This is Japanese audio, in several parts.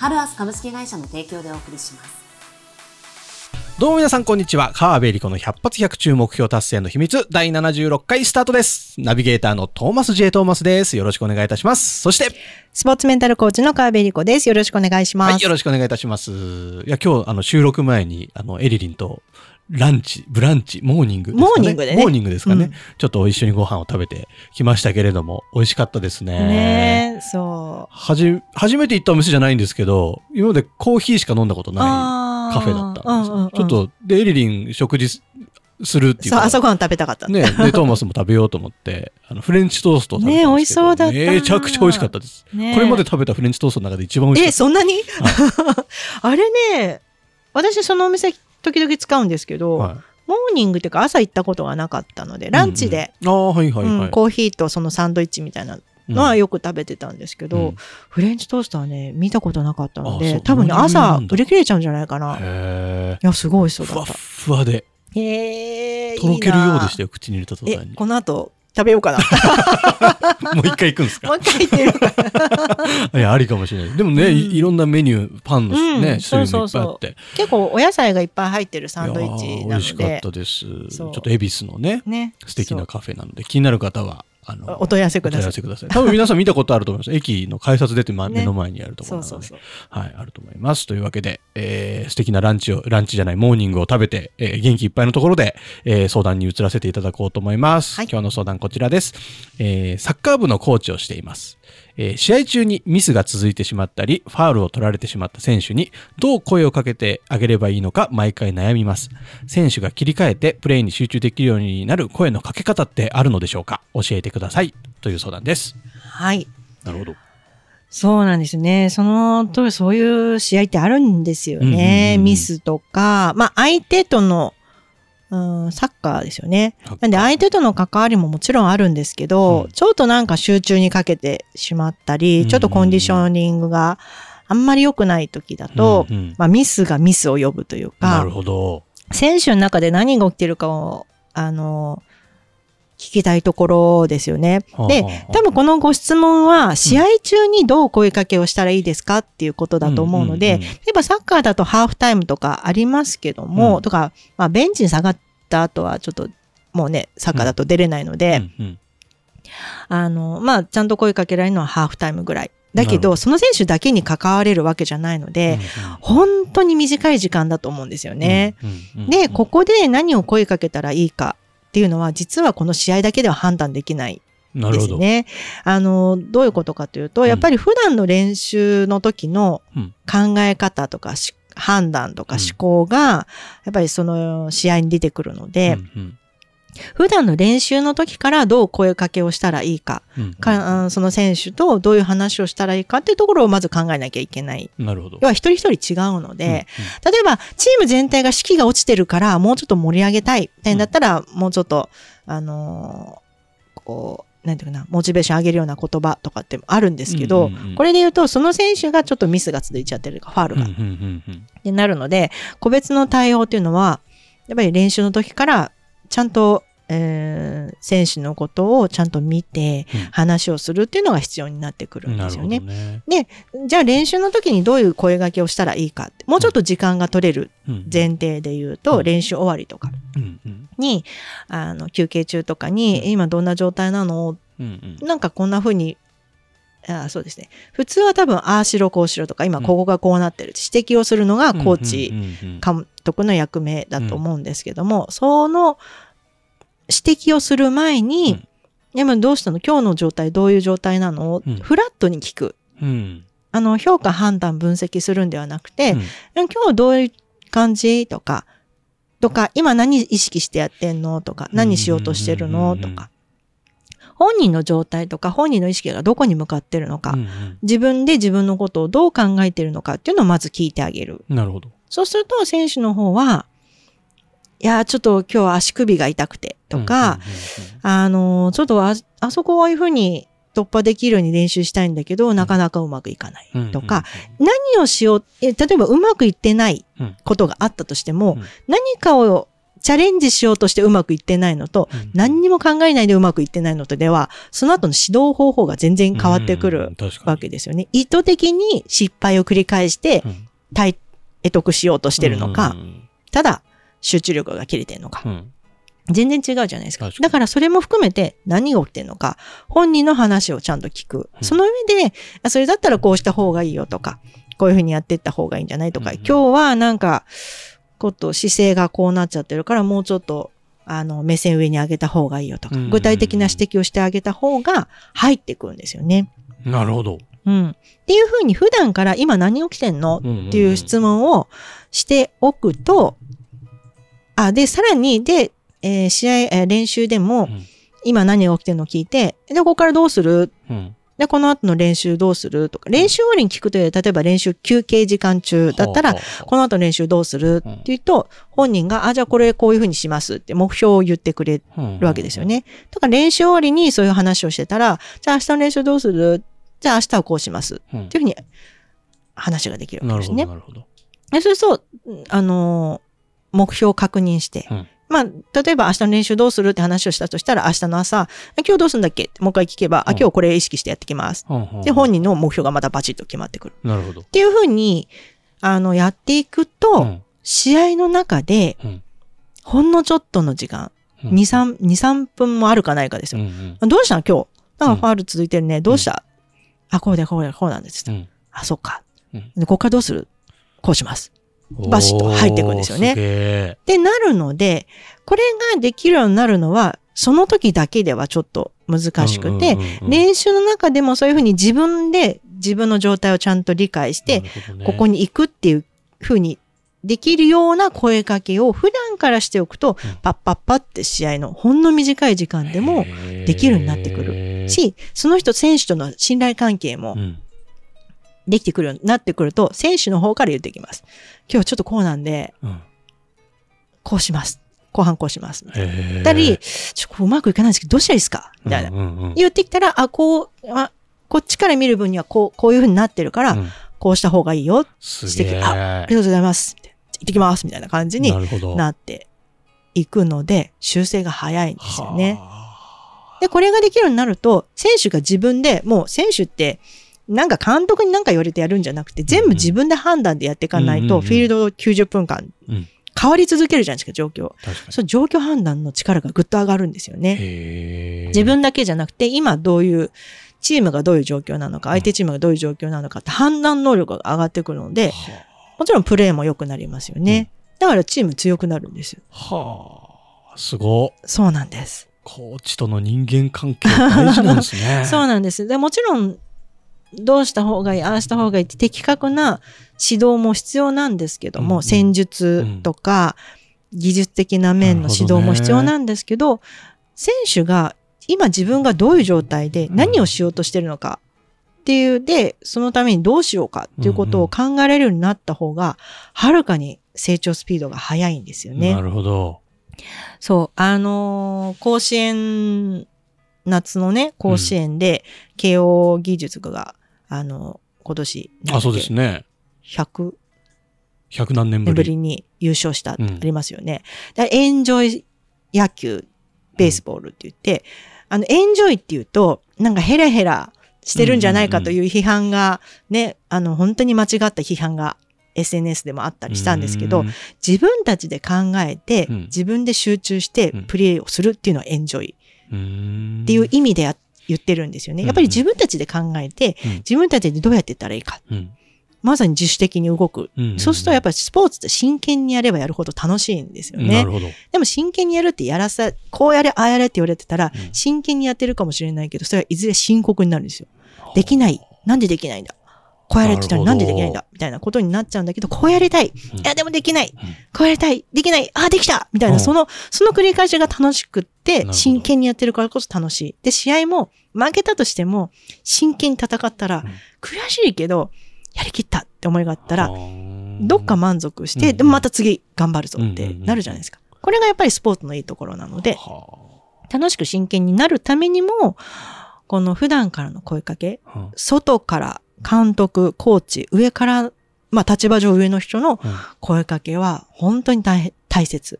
ハルアス株式会社の提供でお送りします。どうも皆さんこんにちは。川辺理子の100発100中目標達成の秘密第76回スタートです。ナビゲーターのトーマス J トーマスです。よろしくお願いいたします。そして、スポーツメンタルコーチの川辺理子です。よろしくお願いします。はい、よろしくお願いいたします。いや、今日、あの、収録前に、あの、エリリンとランチ、ブランチ、モーニング、ね、モーニングでね。モーニングですかね、うん、ちょっと一緒にご飯を食べてきましたけれども、美味しかったですね。ねそう。はじ、初めて行ったお店じゃないんですけど、今までコーヒーしか飲んだことないカフェだったんですよ。うんうんうん、ちょっと、で、エリリン食事するっていうそう、朝ごはん食べたかった。ね。で、トーマスも食べようと思って、あの、フレンチトーストを食べたね、美味しそうだった。めちゃくちゃ美味しかったです。ね、これまで食べたフレンチトーストの中で一番美味しかった。え、そんなに、あれね、私そのお店時々使うんですけど、はい。モーニングっていうか朝行ったことがなかったのでランチで、コーヒーとそのサンドイッチみたいなのはよく食べてたんですけど、うん、フレンチトーストはね見たことなかったので多分ね朝売り切れちゃうんじゃないかな。いやすごいそうだった。ふわふわで。へえとろけるようでしたよ口に入れた途端に。この後食べようかな。もう一回行くんですか？もう一回行ってるか いや、ありかもしれない。でもね、うん、いろんなメニュー、パンのね、うん、種類もいっぱいあって。結構お野菜がいっぱい入ってるサンドイッチなので。美味しかったです。ちょっと恵比寿のね、ね素敵なカフェなので、気になる方は、あの、お問い合わせください。ください。多分皆さん見たことあると思います。駅の改札出て、ま、目の前にあると思うので、そうそうはい、あると思います。というわけで、えー、素敵なランチを、ランチじゃない、モーニングを食べて、えー、元気いっぱいのところで、えー、相談に移らせていただこうと思います。はい、今日の相談こちらです。えー、サッカー部のコーチをしています。えー、試合中にミスが続いてしまったり、ファールを取られてしまった選手にどう声をかけてあげればいいのか毎回悩みます。選手が切り替えてプレーに集中できるようになる声のかけ方ってあるのでしょうか？教えてください。という相談です。はい。なるほど。そうなんですね。そのとそういう試合ってあるんですよね。ミスとか、まあ相手とのうん、サッカーですよね。なんで相手との関わりももちろんあるんですけど、うん、ちょっとなんか集中にかけてしまったり、ちょっとコンディショニングがあんまり良くない時だと、うんうん、まあ、ミスがミスを呼ぶというか、なるほど。選手の中で何が起きてるかを、あの、聞きたいところですよね。で、多分このご質問は、試合中にどう声かけをしたらいいですかっていうことだと思うので、例えばサッカーだとハーフタイムとかありますけども、うん、とか、まあベンチに下がった後はちょっともうね、サッカーだと出れないので、あの、まあちゃんと声かけられるのはハーフタイムぐらい。だけど、その選手だけに関われるわけじゃないので、うんうん、本当に短い時間だと思うんですよね。で、ここで何を声かけたらいいかっていうのは、実はこの試合だけでは判断できないですね。あの、どういうことかというと、やっぱり普段の練習の時の考え方とか、判断とか思考が、やっぱりその試合に出てくるので、普段の練習の時からどう声かけをしたらいいかうんうん、かその選手とどういう話をしたらいいかっていうところをまず考えなきゃいけない。なるほど。要は一人一人違うので、うんうん、例えばチーム全体が士気が落ちてるからもうちょっと盛り上げたいってんだったら、うん、もうちょっと、あのー、こう、なんていうかな、モチベーション上げるような言葉とかってあるんですけど、うんうんうん、これで言うと、その選手がちょっとミスが続いちゃってるか、ファールが。うんうんうんうん、ってなるので、個別の対応っていうのは、やっぱり練習の時からちゃんとえー、選手のことをちゃんと見て話をするっていうのが必要になってくるんですよね。ね。でじゃあ練習の時にどういう声掛けをしたらいいかってもうちょっと時間が取れる前提で言うと、うん、練習終わりとかに、うん、あの休憩中とかに、うん、今どんな状態なの、うんうん、なんかこんな風にあそうですね。普通は多分、ああしろ、こうしろとか、今ここがこうなってる、指摘をするのがコーチ、監督の役目だと思うんですけども、その指摘をする前に、うん、どうしたの？今日の状態どういう状態なの、うん、フラットに聞く。うん、あの、評価、判断、分析するんではなくて、うん、今日どういう感じ？とか、とか、今何意識してやってんの？とか、何しようとしてるの？とか、本人の状態とか本人の意識がどこに向かってるのか、うんうん。自分で自分のことをどう考えてるのかっていうのをまず聞いてあげる。なるほど。そうすると選手の方は、いや、ちょっと今日は足首が痛くてとか、あの、ちょっとあ、あそこはああいうふうに突破できるように練習したいんだけど、なかなかうまくいかないとか、、何をしよう、え例えばうまくいってないうん。ことがあったとしても、うん。何かをチャレンジしようとしてうまくいってないのと、うん。何にも考えないでうまくいってないのとでは、その後の指導方法が全然変わってくうんるわけですよね。意図的に失敗を繰り返してうん。体得得しようとしてるのか、うん。ただ集中力が切れてるのか、うん。全然違うじゃないですか。だからそれも含めて何が起きてるのか、本人の話をちゃんと聞く。うん。その上で、あそれだったらこうした方がいいよとか、こういうふうにやっていった方がいいんじゃないとか、うん。今日はなんか、こと姿勢がこうなっちゃってるからもうちょっと、あの、目線上に上げた方がいいよとか、うん具体的な指摘をしてあげた方が入ってくるんですよね。なるほど。うん。っていうふうに普段から今何起きてんの？っていう質問をしておくと、あ、で、さらに、で、えー試合、えー練習でも、うん今何が起きてるのを聞いて、で、ここからどうする？うんで、この後の練習どうするとか、練習終わりに聞くという、例えば練習休憩時間中だったら、この後練習どうするって言うと、本人が、あ、じゃあこれこういうふうにしますって目標を言ってくれるわけですよ。ね。だから練習終わりにそういう話をしてたら、じゃあ明日の練習どうする？じゃあ明日はこうします。うんっていうふうに話ができるわけですねなるほど、。そうすると、あのー目標を確認して、うんまあ、例えば明日の練習どうするって話をしたとしたら、明日の朝、今日どうするんだっけ？ってもう一回聞けば、あ、うん今日これ意識してやってきます。で、本人の目標がまたバチッと決まってくる。なるほど。っていうふうに、あの、やっていくと、うん試合の中で、うんほんのちょっとの時間、うん2、3、2、3分もあるかないかですよ。うんどうしたの今日？なんかファール続いてるね。どうした、あ、こうでこうでこうなんです。うんあ、そっか。うんで、ここからどうする？こうします。うんバシッと入ってくんですよね。おーすげえってなるので、これができるようになるのは、その時だけではちょっと難しくて、練習の中でもそういうふうに自分で自分の状態をちゃんと理解して、ここに行くっていうふうにできるような声かけを普段からしておくと、うん。パッパッパって試合のほんの短い時間でもできるようになってくるし、その人選手との信頼関係もうんできてくるようになってくると、選手の方から言ってきます。今日ちょっとこうなんで、うんこうします。後半こうします。みたいなへーったり、ちょ、こううまくいかないんですけど、どうしたらいいですか？みたいな。うんうんうん言ってきたら、あ、こう、あ、こっちから見る分にはこう、こういう風になってるから、うんこうした方がいいよ。す指摘。げえあ、ありがとうございます。行ってきます。みたいな感じになっていくので、修正が早いんですよね。はで、これができるようになると、選手が自分で、もう選手って、なんか監督に何か言われてやるんじゃなくて、全部自分で判断でやっていかないと、フィールド90分間うん、変わり続けるじゃないですか、状況。その状況判断の力がぐっと上がるんですよね。自分だけじゃなくて、今どういう、チームがどういう状況なのか、相手チームがどういう状況なのかって判断能力が上がってくるので、はもちろんプレーも良くなりますよね。だからチーム強くなるんですよ。あはあすごっそうなんです。コーチとの人間関係大事なんですね そうなんです。でもちろん、どうした方がいい、ああした方がいいって的確な指導も必要なんですけども、うんうん。戦術とか、技術的な面の指導も必要なんですけど、選手が今自分がどういう状態で何をしようとしてるのかっていうで、そのためにどうしようかっていうことを考えられるようになった方が、はるかに成長スピードが速いんですよね。な。るほど。そう、あのー甲子園、夏のね、甲子園で、慶応義塾が、あの今年、あそうですね。100 100何年ぶり。年ぶりに優勝したってうんありますよね。でエンジョイ野球、ベースボールって言って、あの、エンジョイって言うと、なんかヘラヘラしてるんじゃないかという批判が、ね、あの、本当に間違った批判が SNS でもあったりしたんですけどうん、自分たちで考えて、うん。自分で集中してうん。プレーをするっていうのはエンジョイうん。っていう意味でや言ってるんですよね。うんやっぱり自分たちで考えて、うん自分たちでどうやってやったらいいか。うんまさに自主的に動く。うんそうするとやっぱりスポーツって真剣にやればやるほど楽しいんですよねなる。ほどでも真剣にやるってやらさ、こうやれ、ああやれって言われてたら、うん真剣にやってるかもしれないけど、それはいずれ深刻になるんですよ。できない。なんでできないんだ？こうやれって言ったらなんでできないんだ？みたいなことになっちゃうんだけど、こうやりたい。いや、でもできない。こうやりたい。できない。あ、できた。みたいな、その、その繰り返しが楽しくって、真剣にやってるからこそ楽しい。で、試合も負けたとしても、真剣に戦ったら、悔しいけど、やりきったって思いがあったら、どっか満足して、でもまた次頑張るぞってなるじゃないですか。これがやっぱりスポーツのいいところなので、楽しく真剣になるためにも、この普段からの声かけ、外から監督、コーチ、上から、まあ立場上上の人の声かけは本当に大大切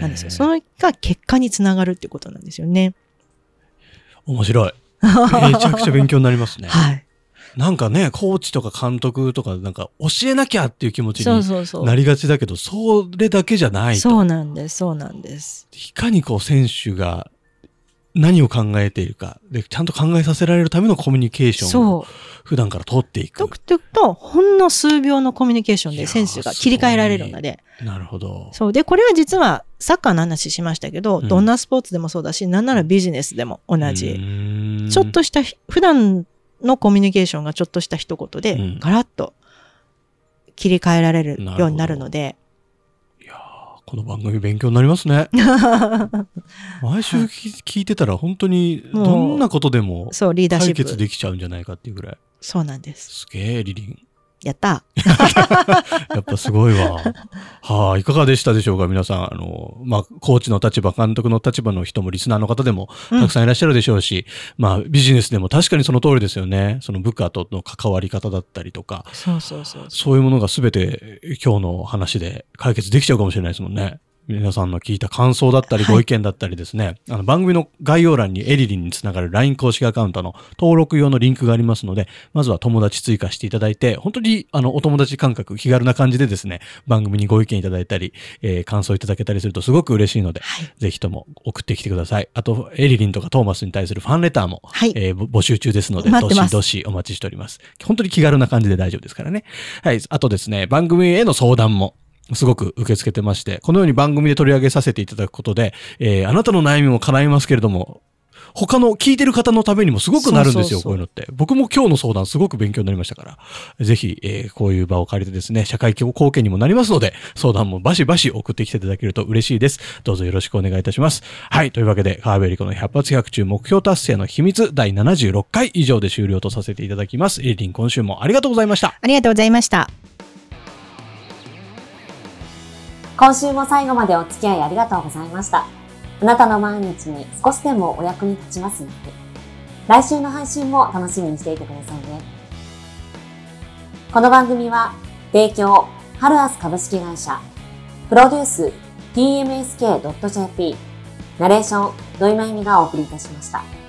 なんですよ。それが結果につながるっていうことなんですよね。面白い。めちゃくちゃ勉強になりますね。はい。なんかね、コーチとか監督とか、なんか教えなきゃっていう気持ちになりがちだけど、それだけじゃないと。そうなんです、そうなんです。いかにこう選手が何を考えているかで、ちゃんと考えさせられるためのコミュニケーションを普段から取っていく。とくとと、ほんの数秒のコミュニケーションで選手が切り替えられるので。なるほど。そう。で、これは実はサッカーの話しましたけど、うん、どんなスポーツでもそうだし、なんならビジネスでも同じ。ちょっとした、普段のコミュニケーションがちょっとした一言で、ガラッと切り替えられるようになるので、この番組勉強になりますね。毎週聞いてたら本当にどんなことでも解決できちゃうんじゃないかっていうぐらい。そうなんです。すげえ、リリン。やった やっぱすごいわ。はあ、いかがでしたでしょうか？皆さん。あの、まあ、コーチの立場、監督の立場の人もリスナーの方でもたくさんいらっしゃるでしょうし、うん、まあ、ビジネスでも確かにその通りですよね。その部下との関わり方だったりとか。そうそうそうそういうものが全て今日の話で解決できちゃうかもしれないですもんね。皆さんの聞いた感想だったりご意見だったりですね、はい、あの番組の概要欄にエリリンにつながる LINE 公式アカウントの登録用のリンクがありますので、まずは友達追加していただいて、本当にあのお友達感覚、気軽な感じでですね、番組にご意見いただいたり、えー、感想いただけたりするとすごく嬉しいので、はい、ぜひとも送ってきてください。あと、エリリンとかトーマスに対するファンレターも、はい、えー、募集中ですので、どしどしお待ちしております。本当に気軽な感じで大丈夫ですからね。はい。あとですね、番組への相談も、すごく受け付けてまして、このように番組で取り上げさせていただくことで、えー、あなたの悩みも叶いますけれども、他の聞いてる方のためにもすごくなるんですよ、こういうのって。僕も今日の相談すごく勉強になりましたから。ぜひ、えー、こういう場を借りてですね、社会貢献にもなりますので、相談もバシバシ送ってきていただけると嬉しいです。どうぞよろしくお願いいたします。はい、というわけで、川辺理子の百発百中目標達成の秘密第76回以上で終了とさせていただきます。エリリン今週もありがとうございました。ありがとうございました。今週も最後までお付き合いありがとうございました。あなたの毎日に少しでもお役に立ちますように。来週の配信も楽しみにしていてくださいね。この番組は、提供、ハルアス株式会社、プロデュース、tmsk.jp、ナレーション、土井まゆみがお送りいたしました。